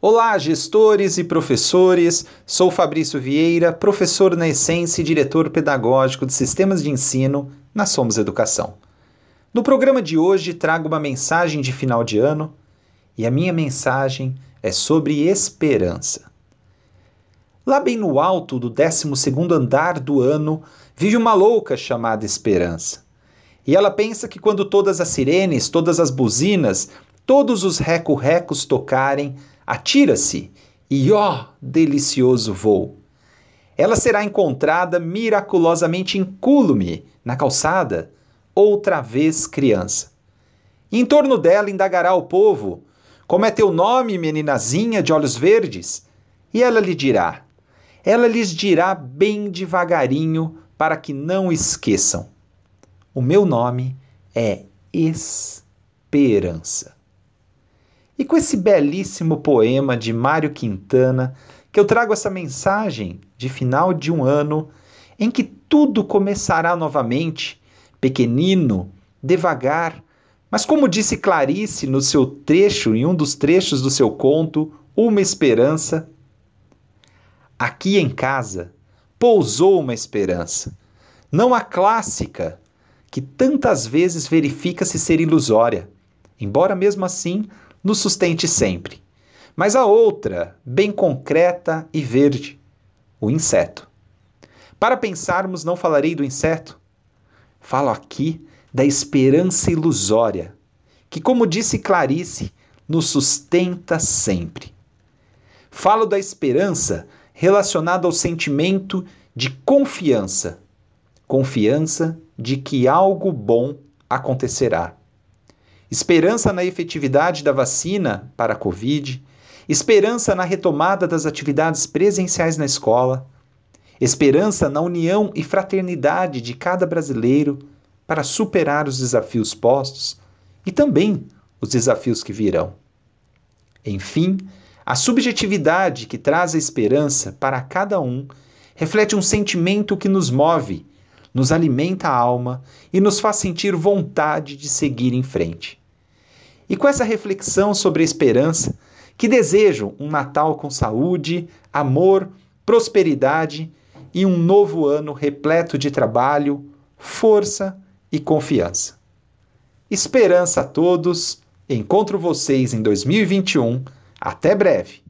Olá, gestores e professores. Sou Fabrício Vieira, professor na essência e diretor pedagógico de sistemas de ensino na Somos Educação. No programa de hoje trago uma mensagem de final de ano e a minha mensagem é sobre esperança. Lá bem no alto do 12 andar do ano vive uma louca chamada Esperança. E ela pensa que quando todas as sirenes, todas as buzinas, todos os reco-recos tocarem, atira-se e ó, delicioso voo! Ela será encontrada miraculosamente incúlume na calçada, outra vez criança. E em torno dela indagará o povo: Como é teu nome, meninazinha de olhos verdes? E ela lhe dirá: Ela lhes dirá bem devagarinho para que não esqueçam. O meu nome é Esperança. E com esse belíssimo poema de Mário Quintana, que eu trago essa mensagem de final de um ano em que tudo começará novamente, pequenino, devagar, mas como disse Clarice no seu trecho, em um dos trechos do seu conto, Uma Esperança, aqui em casa pousou uma esperança, não a clássica, que tantas vezes verifica-se ser ilusória, embora mesmo assim nos sustente sempre. Mas a outra, bem concreta e verde, o inseto. Para pensarmos, não falarei do inseto. Falo aqui da esperança ilusória, que, como disse Clarice, nos sustenta sempre. Falo da esperança relacionada ao sentimento de confiança, confiança de que algo bom acontecerá esperança na efetividade da vacina para a Covid, esperança na retomada das atividades presenciais na escola, esperança na união e fraternidade de cada brasileiro para superar os desafios postos e também os desafios que virão. Enfim, a subjetividade que traz a esperança para cada um reflete um sentimento que nos move, nos alimenta a alma e nos faz sentir vontade de seguir em frente. E com essa reflexão sobre a esperança, que desejo um Natal com saúde, amor, prosperidade e um novo ano repleto de trabalho, força e confiança. Esperança a todos. Encontro vocês em 2021. Até breve.